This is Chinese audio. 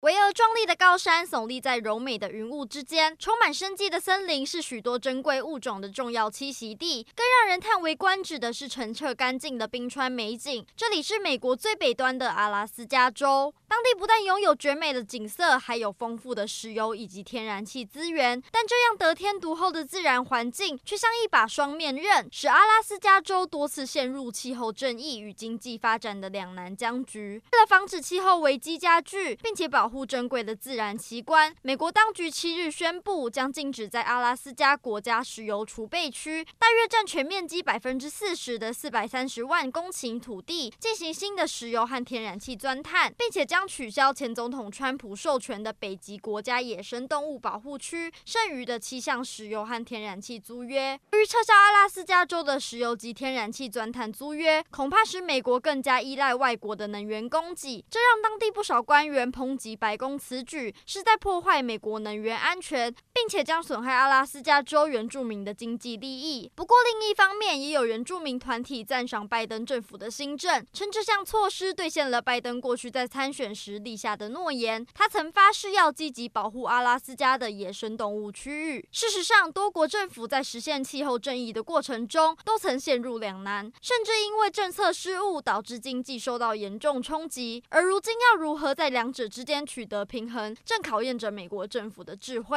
我要壮丽的高山耸立在柔美的云雾之间，充满生机的森林是许多珍贵物种的重要栖息地。更让人叹为观止的是澄澈干净的冰川美景。这里是美国最北端的阿拉斯加州，当地不但拥有绝美的景色，还有丰富的石油以及天然气资源。但这样得天独厚的自然环境，却像一把双面刃，使阿拉斯加州多次陷入气候正义与经济发展的两难僵局。为了防止气候危机加剧，并且保护珍贵的自然奇观，美国当局七日宣布，将禁止在阿拉斯加国家石油储备区（大约占全面积百分之四十的四百三十万公顷土地）进行新的石油和天然气钻探，并且将取消前总统川普授权的北极国家野生动物保护区剩余的七项石油和天然气租约。由于撤销阿拉斯加州的石油及天然气钻探租约，恐怕使美国更加依赖外国的能源供给，这让当地不少官员抨击白宫此举是在破坏美国能源安全，并且将损害阿拉斯加州原住民的经济利益。不过，另一方面，也有原住民团体赞赏拜登政府的新政，称这项措施兑现了拜登过去在参选时立下的诺言。他曾发誓要积极保护阿拉斯加的野生动物区域。事实上，多国政府在实现气候正义的过程中，都曾陷入两难，甚至因为政策失误导致经济受到严重冲击。而如今要如何在两者之间取得得平衡，正考验着美国政府的智慧。